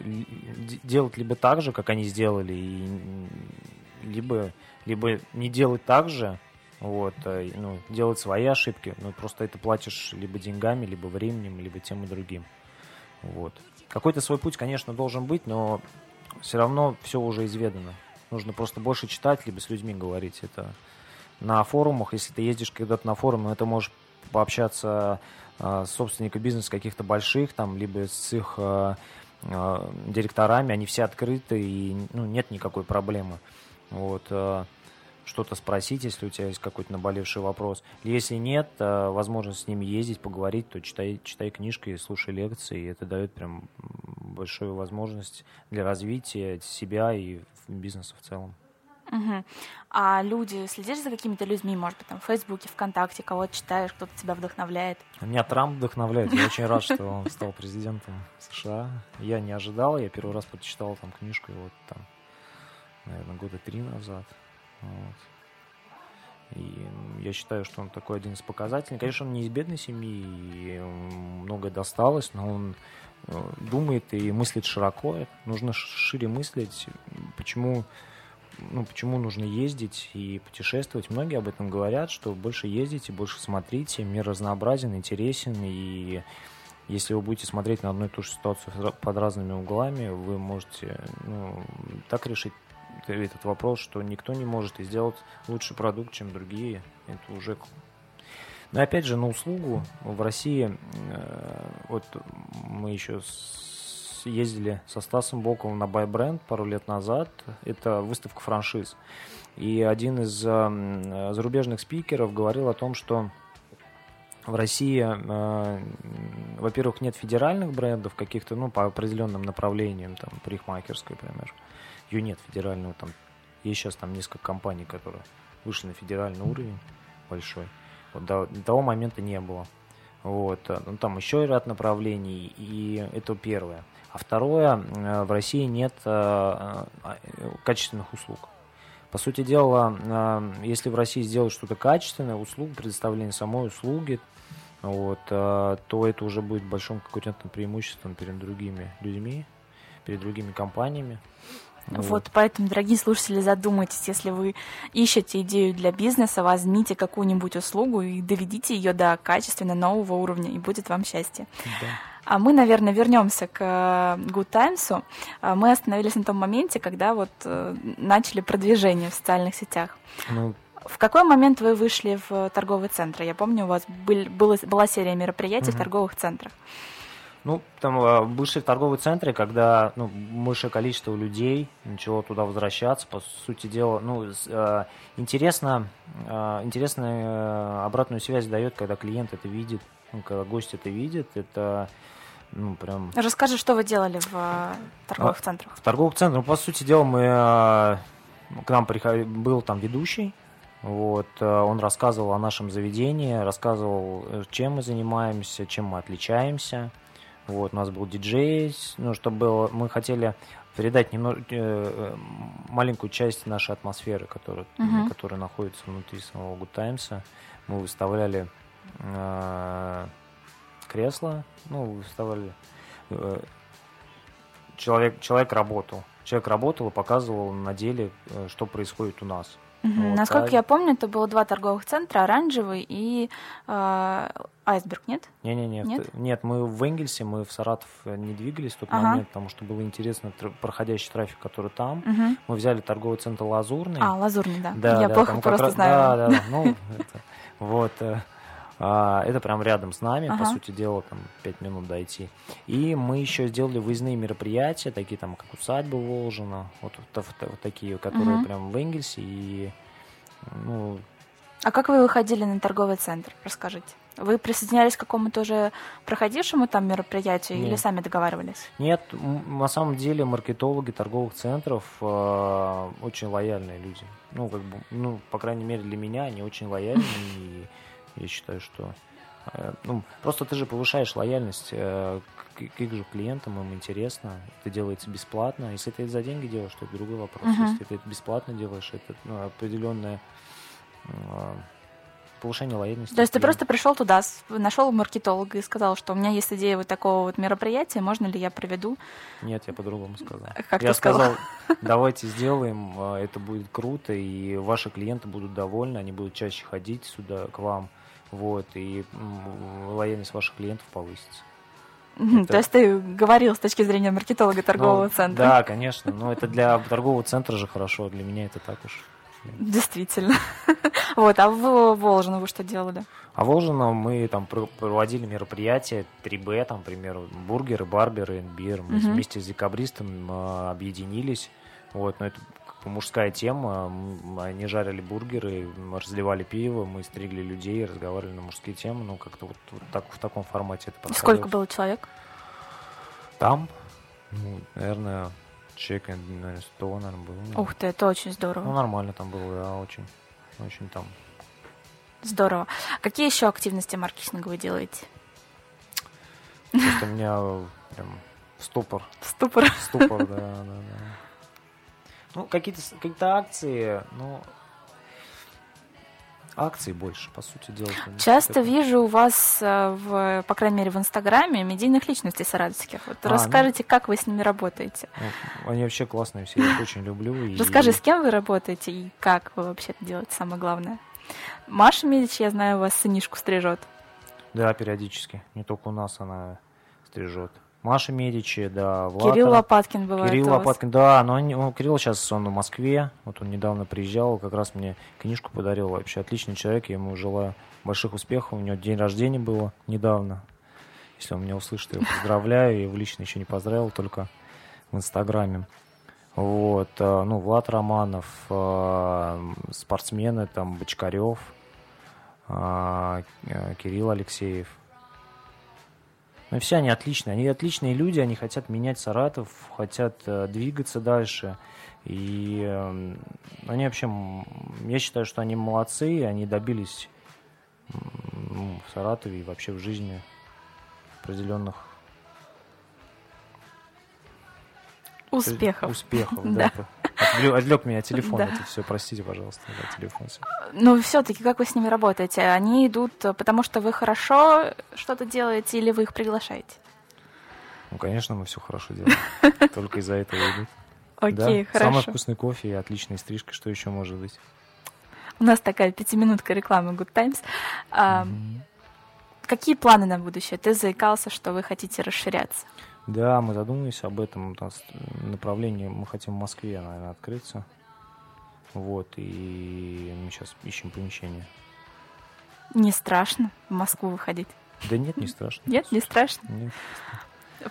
делать либо так же, как они сделали, и, либо, либо не делать так же, вот, а, ну, делать свои ошибки, но просто это платишь либо деньгами, либо временем, либо тем и другим. Вот. Какой-то свой путь, конечно, должен быть, но все равно все уже изведано. Нужно просто больше читать, либо с людьми говорить. Это на форумах, если ты ездишь когда-то на форум, это можешь пообщаться э, с собственниками бизнеса каких-то больших, там, либо с их э, э, директорами, они все открыты, и ну, нет никакой проблемы. Вот, что-то спросить, если у тебя есть какой-то наболевший вопрос. Если нет, возможность с ними ездить, поговорить, то читай, читай книжки, слушай лекции, и это дает прям большую возможность для развития себя и бизнеса в целом. Угу. А люди, следишь за какими-то людьми, может быть, там, в Фейсбуке, ВКонтакте, кого читаешь, кто-то тебя вдохновляет? Меня Трамп вдохновляет. Я очень рад, что он стал президентом США. Я не ожидал, я первый раз прочитал там книжку, вот там, наверное, года три назад. Вот. И я считаю, что он такой один из показателей. Конечно, он не из бедной семьи, и многое досталось, но он э, думает и мыслит широко. Нужно шире мыслить. Почему, ну, почему нужно ездить и путешествовать? Многие об этом говорят, что больше ездите, больше смотрите, мир разнообразен, интересен, и если вы будете смотреть на одну и ту же ситуацию под разными углами, вы можете ну, так решить этот вопрос, что никто не может сделать лучший продукт, чем другие. Это уже... Но опять же, на услугу в России, э, вот мы еще ездили со Стасом Боковым на Brand пару лет назад. Это выставка франшиз. И один из э, зарубежных спикеров говорил о том, что в России, э, во-первых, нет федеральных брендов каких-то, ну, по определенным направлениям, там, парикмахерской, например ее нет федерального там. Есть сейчас там несколько компаний, которые вышли на федеральный уровень большой. Вот до, до того момента не было. Вот. Ну, там еще ряд направлений, и это первое. А второе, э, в России нет э, э, качественных услуг. По сути дела, если в России сделать что-то качественное, услугу, предоставление самой услуги, вот, то это уже будет большим конкурентным преимуществом перед другими людьми, перед другими компаниями. Вот. вот, поэтому, дорогие слушатели, задумайтесь, если вы ищете идею для бизнеса, возьмите какую-нибудь услугу и доведите ее до качественно нового уровня, и будет вам счастье. Да. А мы, наверное, вернемся к э, Good Times. А мы остановились на том моменте, когда вот э, начали продвижение в социальных сетях. Ну, в какой момент вы вышли в торговый центр? Я помню, у вас был, была серия мероприятий угу. в торговых центрах. Ну, там а, бывшие торговые центры, когда ну, большее количество людей начало туда возвращаться, по сути дела, ну, э, интересно, э, интересную э, обратную связь дает, когда клиент это видит, когда гость это видит, это ну, прям... Расскажи, что вы делали в э, торговых а, центрах? В торговых центрах, ну, по сути дела, мы, э, к нам приходил, был там ведущий, вот, э, он рассказывал о нашем заведении, рассказывал, чем мы занимаемся, чем мы отличаемся, вот, у нас был диджей, ну, чтобы было, мы хотели передать немного, э, маленькую часть нашей атмосферы, которая, uh-huh. которая находится внутри самого Good Times. Мы выставляли кресла, ну, выставляли... Э, человек, человек работал. Человек работал и показывал на деле, э, что происходит у нас. Угу. Вот, Насколько а... я помню, это было два торговых центра, оранжевый и э, айсберг, нет? Не, не, не, нет, нет, мы в Энгельсе, мы в Саратов не двигались в тот ага. момент, потому что было интересно проходящий трафик, который там. Угу. Мы взяли торговый центр Лазурный. А, Лазурный, да. да я да, плохо просто раз... знаю. Да, да, ну, это, вот. А, это прям рядом с нами, ага. по сути дела, там 5 минут дойти. И мы еще сделали выездные мероприятия, такие там, как усадьба Волжина, вот, вот, вот, вот такие, которые угу. прям в Энгельсе. И, ну... А как вы выходили на торговый центр? Расскажите. Вы присоединялись к какому-то уже проходившему там мероприятию Нет. или сами договаривались? Нет, на самом деле маркетологи торговых центров э, очень лояльные люди. Ну, как бы, ну, по крайней мере, для меня они очень лояльные. И я считаю, что э, ну, просто ты же повышаешь лояльность э, к, к их же клиентам, им интересно, это делается бесплатно. Если ты это за деньги делаешь, то это другой вопрос. Uh-huh. Если ты это бесплатно делаешь, это ну, определенное э, повышение лояльности. То есть ты просто пришел туда, нашел маркетолога и сказал, что у меня есть идея вот такого вот мероприятия, можно ли я проведу? Нет, я по-другому сказал. Как я сказал? сказал, давайте сделаем, это будет круто, и ваши клиенты будут довольны, они будут чаще ходить сюда к вам вот, и лояльность ваших клиентов повысится. Это... То есть ты говорил с точки зрения маркетолога торгового ну, центра? Да, конечно, но это для торгового центра же хорошо, для меня это так уж. Действительно. Вот, а в Волжино вы что делали? А в Волжино мы там проводили мероприятия 3Б, там, примеру, бургеры, барберы, бир. Мы вместе с декабристом а, объединились. Вот, но это мужская тема. Они жарили бургеры, разливали пиво, мы стригли людей, разговаривали на мужские темы. Ну, как-то вот, вот так, в таком формате это происходило. Сколько было человек? Там, ну, наверное, человек, наверное, 100, наверное, было. Ух ты, это очень здорово. Ну, нормально там было, да, очень, очень там. Здорово. Какие еще активности маркетинга вы делаете? Просто у меня прям ступор. Ступор. Ступор, да, да, да. Ну, какие-то какие акции, ну, акции больше, по сути дела. Часто это... вижу у вас, э, в, по крайней мере, в Инстаграме медийных личностей саратовских. Вот а, расскажите, ну, как вы с ними работаете? Ну, они вообще классные все, я их очень люблю. И... Расскажи, с кем вы работаете и как вы вообще это делаете, самое главное. Маша Медич, я знаю, у вас сынишку стрижет. Да, периодически. Не только у нас она стрижет. Маша Медичи, да, Влад. Кирилл Лопаткин бывает Кирилл Лопаткин, да, но он, он, Кирилл сейчас он в Москве, вот он недавно приезжал, как раз мне книжку подарил, вообще отличный человек, я ему желаю больших успехов, у него день рождения было недавно, если он меня услышит, я его поздравляю, я его лично еще не поздравил, только в Инстаграме. Вот, э, ну, Влад Романов, э, спортсмены, там, Бочкарев, э, Кирилл Алексеев – но все они отличные. Они отличные люди, они хотят менять Саратов, хотят э, двигаться дальше. И э, они вообще, я считаю, что они молодцы, они добились ну, в Саратове и вообще в жизни определенных успехов. Успехов, да. Отвлек, отвлек меня телефон, да. это все, простите, пожалуйста, да, телефон. Все. Ну, все-таки, как вы с ними работаете? Они идут, потому что вы хорошо что-то делаете, или вы их приглашаете? Ну, конечно, мы все хорошо делаем. Только из-за этого идут. Окей, да? хорошо. Самый вкусный кофе и отличная стрижка, что еще может быть? У нас такая пятиминутка рекламы Good Times. А, mm-hmm. Какие планы на будущее? Ты заикался, что вы хотите расширяться. Да, мы задумываемся об этом. Направление мы хотим в Москве, наверное, открыться. Вот, и мы сейчас ищем помещение. Не страшно в Москву выходить? Да нет, не страшно. Нет, не страшно? Нет.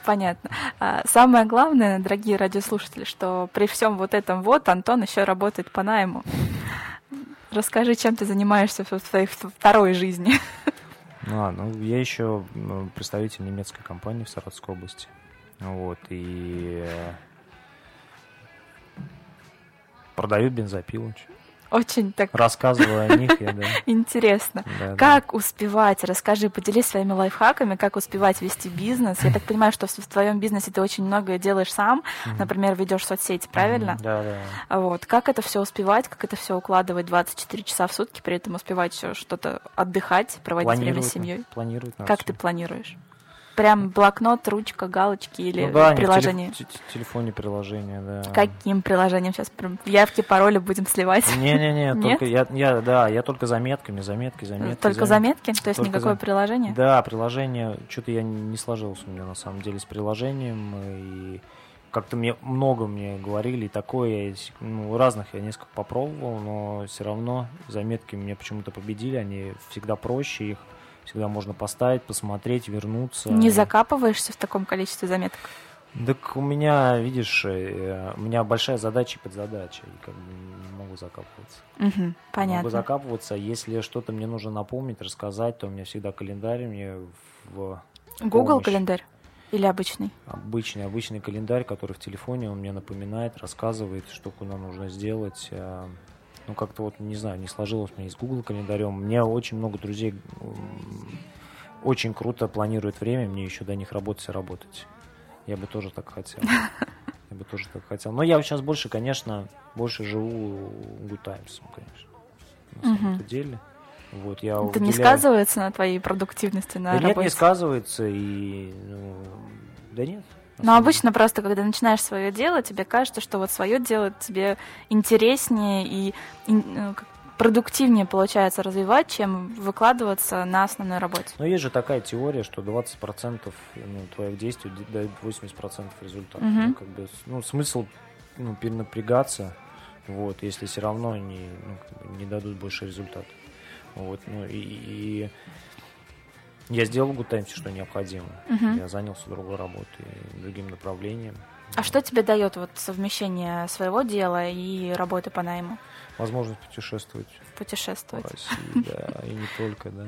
Понятно. А самое главное, дорогие радиослушатели, что при всем вот этом вот Антон еще работает по найму. Расскажи, чем ты занимаешься в своей второй жизни. А, ну, я еще представитель немецкой компании в Саратовской области. Вот, и э, продают бензопилу. Очень так... Рассказываю о них. Я, да. Интересно. Да, как да. успевать? Расскажи, поделись своими лайфхаками, как успевать вести бизнес. Я так понимаю, что в твоем бизнесе ты очень многое делаешь сам. Например, ведешь соцсети, правильно? Да, да. Вот. Как это все успевать, как это все укладывать 24 часа в сутки, при этом успевать что-то отдыхать, проводить время с семьей? Планировать. Как ты планируешь? Прям блокнот, ручка, галочки или ну, да, приложение? В телеф- телефоне приложение, да. Каким приложением сейчас? Прям явки, пароли будем сливать? Не-не-не, только я, я, да, я только заметками, заметки, заметки. Только заметки? заметки? То есть только никакое за... приложение? Да, приложение, что-то я не сложился у меня на самом деле с приложением, и как-то мне много мне говорили, и такое, ну, разных я несколько попробовал, но все равно заметки меня почему-то победили, они всегда проще, их Всегда можно поставить, посмотреть, вернуться. Не закапываешься в таком количестве заметок? Так у меня, видишь, э, у меня большая задача и подзадача, и как бы не могу закапываться. Угу, понятно. Могу закапываться, если что-то мне нужно напомнить, рассказать, то у меня всегда календарь мне в Google помощь. календарь или обычный? Обычный, обычный календарь, который в телефоне, он мне напоминает, рассказывает, что куда нужно сделать. Ну, как-то вот, не знаю, не сложилось мне с Google календарем. Мне очень много друзей очень круто планируют время, мне еще до них работать и работать. Я бы тоже так хотел. Я бы тоже так хотел. Но я сейчас больше, конечно, больше живу Good Times, конечно. На самом-то деле. Вот, я Это уделяю... не сказывается на твоей продуктивности на да работе? нет, не сказывается. И, ну, да нет, но обычно просто, когда начинаешь свое дело, тебе кажется, что вот свое дело тебе интереснее и, и ну, продуктивнее получается развивать, чем выкладываться на основной работе. Но есть же такая теория, что 20% ну, твоих действий дает 80% результата. Угу. Ну, как бы, ну, смысл ну, перенапрягаться, вот, если все равно не, ну, не дадут больше результата. Вот, ну, и, и я сделал Good Times, что необходимо. Угу. Я занялся другой работой, другим направлением. А что тебе дает вот совмещение своего дела и работы по найму? Возможность путешествовать. Путешествовать. По России, да, и не только, да.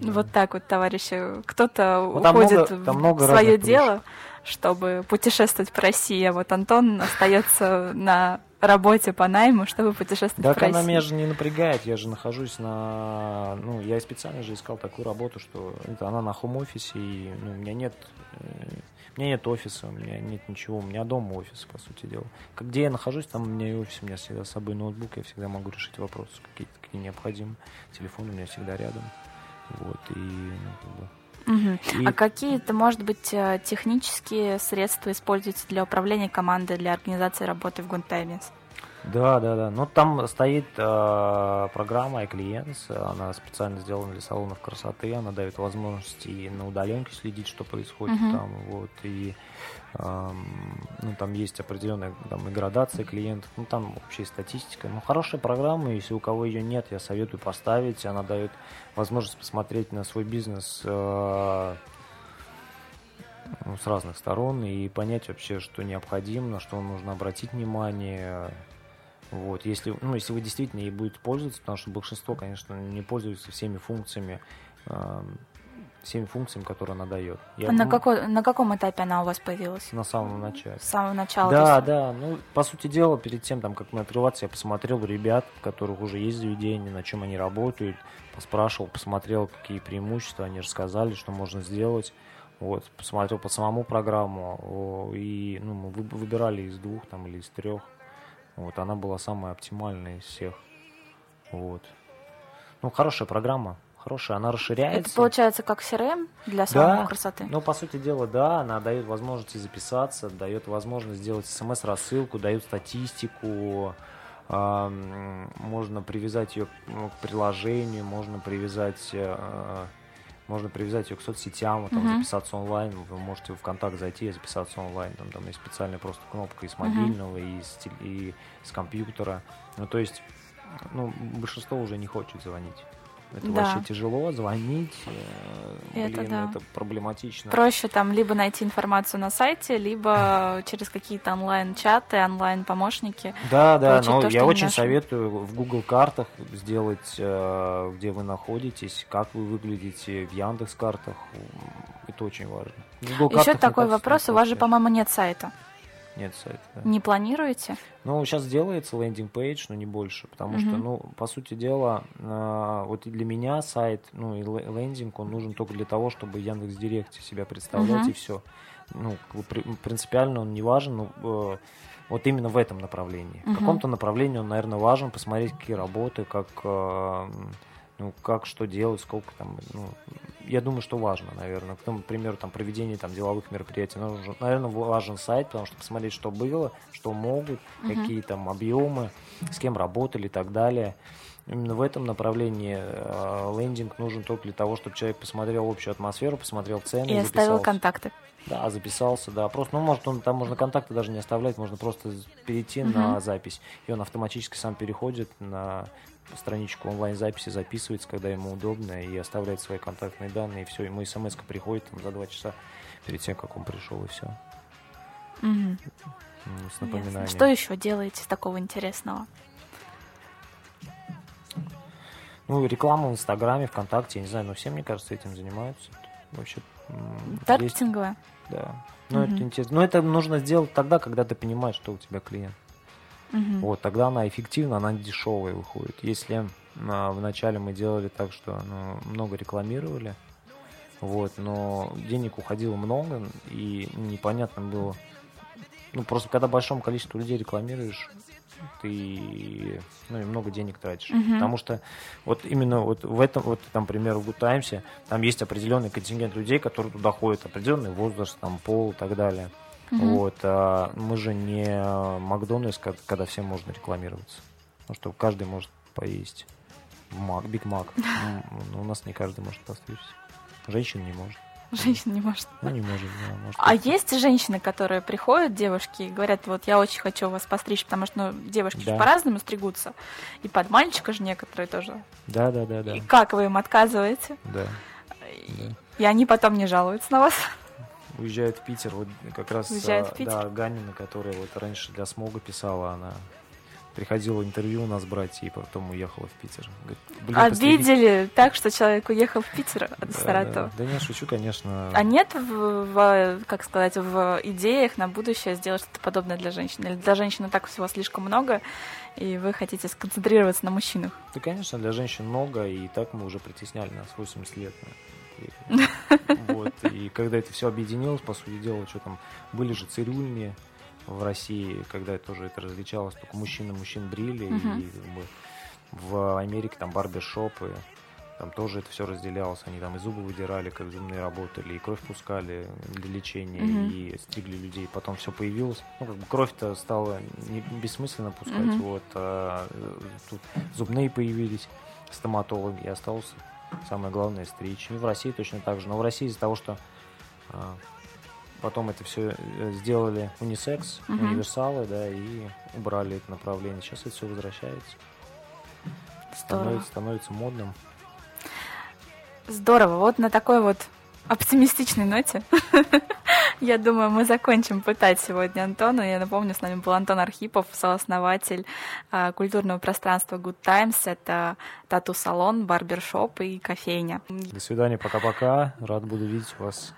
да, Вот так вот, товарищи. Кто-то ну, уходит много, в много свое дело, чтобы путешествовать по России, а вот Антон остается на работе по найму, чтобы путешествовать так по России. она меня же не напрягает, я же нахожусь на... Ну, я специально же искал такую работу, что это она на хом-офисе, и ну, у меня нет... Э, У меня нет офиса, у меня нет ничего, у меня дома офис, по сути дела. Как где я нахожусь, там у меня и офис, у меня всегда с собой ноутбук, я всегда могу решить вопросы какие-то, какие необходимы. Телефон у меня всегда рядом. Вот, и ну, как бы, Мгм. И- А какие-то, может быть, э, технические средства используете для управления командой, для организации работы в Гунтаймис? Да, да, да. Ну, там стоит э, программа iClients, она специально сделана для салонов красоты, она дает возможность и на удаленке следить, что происходит Мгм. там, вот, и эм, ну, там есть определенная там, и градация клиентов, ну, там общая статистика. Ну, хорошая программа, если у кого ее нет, я советую поставить, она дает возможность посмотреть на свой бизнес э, ну, с разных сторон и понять вообще, что необходимо, на что нужно обратить внимание. Вот, если, ну, если вы действительно ей будете пользоваться, потому что большинство, конечно, не пользуется всеми функциями, эм, всеми функциями, которые она дает. Я, на, ну, какой, на каком этапе она у вас появилась? на самом начале. С самого начала? Да, есть- да. Ну, по сути дела, перед тем, там, как мы открываться, я посмотрел ребят, у которых уже есть заведения, на чем они работают, поспрашивал, посмотрел, какие преимущества, они рассказали, что можно сделать. Вот, посмотрел по самому программу, и ну, мы вы- выбирали из двух там, или из трех. Вот, она была самая оптимальная из всех. Вот. Ну, хорошая программа, хорошая, она расширяется. Это получается как CRM для салонов красоты? Ну, по сути дела, да, она дает возможность записаться, дает возможность сделать смс-рассылку, дает статистику, можно привязать ее к приложению, можно привязать, э, можно привязать ее к соцсетям, там, Мгм. записаться онлайн, вы можете в контакт зайти и записаться онлайн, там, там есть специальная просто кнопка и с Мгм. мобильного, и, с, тел- и с компьютера. Ну, то есть, ну, большинство уже не хочет звонить. Это Да. вообще тяжело звонить. э, Это Блин, да. это проблематично. Проще там либо найти информацию на сайте, либо через какие-то онлайн-чаты, онлайн-помощники. Да, да, но то, я очень нашли. советую в Google картах сделать, э, где вы находитесь, как вы выглядите в Яндекс картах. Это очень важно. Еще такой вопрос. У вас же, по-моему, нет сайта. Нет сайта. да. Не планируете? Ну, сейчас делается landing page, но не больше, потому что, Мгм. ну, по сути дела, э, вот для меня сайт, ну, и ле- лендинг, он нужен только для того, чтобы Яндекс Директе себя представлять Мгм. и все. Ну, принципиально он не важен, но э, вот именно в этом направлении. В Мгм. каком-то направлении он, наверное, важен, посмотреть, какие работы, как, э, ну, как что делать, сколько там, ну, я думаю, что важно, наверное. К тому, например, там, проведение там, деловых мероприятий, нужен, наверное, важен сайт, потому что посмотреть, что было, что могут, Мгм. какие там объемы, с кем работали и так далее. Именно в этом направлении э, лендинг нужен только для того, чтобы человек посмотрел общую атмосферу, посмотрел цены, И оставил контакты. Да, записался, да. Просто, ну, может, он там можно контакты даже не оставлять, можно просто перейти Мгм. на запись. И он автоматически сам переходит на страничку онлайн-записи, записывается, когда ему удобно, и оставляет свои контактные данные, и все, ему смс приходит там, за два часа перед тем, как он пришел, и все. Мгм. С Ясно. напоминанием. Что еще делаете такого интересного? Ну, реклама в Инстаграме, ВКонтакте, я не знаю, но все, мне кажется, этим занимаются. Вообще, м, есть- да. Ну, это Мгм. интересно. Но это нужно сделать тогда, когда ты понимаешь, что у тебя клиент. Мгм. Вот, тогда она эффективна, она дешевая выходит. Если а, вначале мы делали так, что ну, много рекламировали, вот, но денег уходило много, и непонятно было. Ну, просто когда большому количеству людей рекламируешь, ты ну, и много денег тратишь. Мгм. Потому что вот именно вот в этом, вот там, например, в Good Times, там есть определенный контингент людей, которые туда ходят, определенный возраст, там, пол и так далее. Мгм. Вот, а мы же не Макдональдс, ка- когда всем можно рекламироваться. Ну, что каждый может поесть. Мак, Биг Мак. Ну, У нас не каждый может постричься. Женщина не может. Женщина не может. Ну, не может, да, может. А есть женщины, которые приходят, девушки, и говорят, вот я очень хочу вас постричь, потому что ну, девушки Да. по-разному стригутся. И под мальчика же некоторые тоже. Да, да, да, да. И как вы им отказываете? Да. И, и они потом не жалуются на вас. Уезжает в Питер, вот как раз, Уезжает а, в Питер? да, Ганина, которая вот раньше для Смога писала, она приходила интервью у нас брать, и потом уехала в Питер. Говорит, «Блин, постригите». Обидели так, что человек уехал в Питер от Да, Саратова. Да, да не, шучу, конечно. А нет, в, в, как сказать, в идеях на будущее сделать что-то подобное для женщин? Или для женщин и так всего слишком много, и вы хотите сконцентрироваться на мужчинах? Да, конечно, для женщин много, и так мы уже притесняли нас 80 лет. Вот. И когда это все объединилось, по сути дела, что там, были же цирюльни в России, когда это тоже это различалось, только мужчины мужчин брили, и как бы, в Америке там барбершопы, там тоже это все разделялось. Они там и зубы выдирали, как зубные работали, и кровь пускали для лечения, Мгм. и стригли людей. Потом все появилось. Ну, как бы кровь-то стала не, бессмысленно пускать. Мгм. Вот, а, э, тут зубные появились, стоматологи, и осталось самое главное стричь. И в России точно так же. Но в России из-за того, что а, потом это все сделали унисекс, Мгм. универсалы, да, и убрали это направление. Сейчас это все возвращается. Здорово. Становится, становится модным. Здорово. Вот на такой вот оптимистичной ноте я думаю, мы закончим пытать сегодня Антона. Я напомню, с нами был Антон Архипов, сооснователь а, культурного пространства Good Times. Это тату-салон, барбершоп и кофейня. До свидания, пока-пока. Рад буду видеть вас.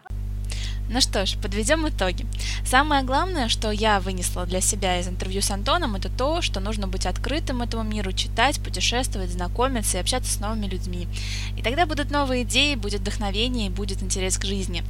Ну что ж, подведем итоги. Самое главное, что я вынесла для себя из интервью с Антоном, это то, что нужно быть открытым этому миру, читать, путешествовать, знакомиться и общаться с новыми людьми. И тогда будут новые идеи, будет вдохновение и будет интерес к жизни.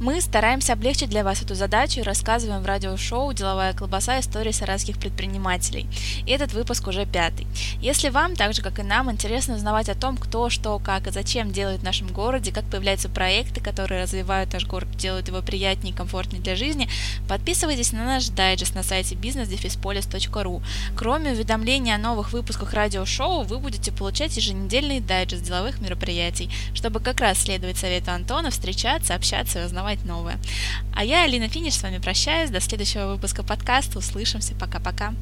Мы стараемся облегчить для вас эту задачу и рассказываем в радиошоу «Деловая колбаса. Истории саратских предпринимателей». И этот выпуск уже пятый. Если вам, так же как и нам, интересно узнавать о том, кто, что, как и зачем делает в нашем городе, как появляются проекты, которые развивают наш город, делают его приятнее и комфортнее для жизни, подписывайтесь на наш дайджест на сайте business-polis.ru. Кроме уведомления о новых выпусках радиошоу, вы будете получать еженедельный дайджест деловых мероприятий, чтобы как раз следовать совету Антона, встречаться, общаться и узнавать новое. А я, Алина Финиш, с вами прощаюсь. До следующего выпуска подкаста. Услышимся. Пока-пока.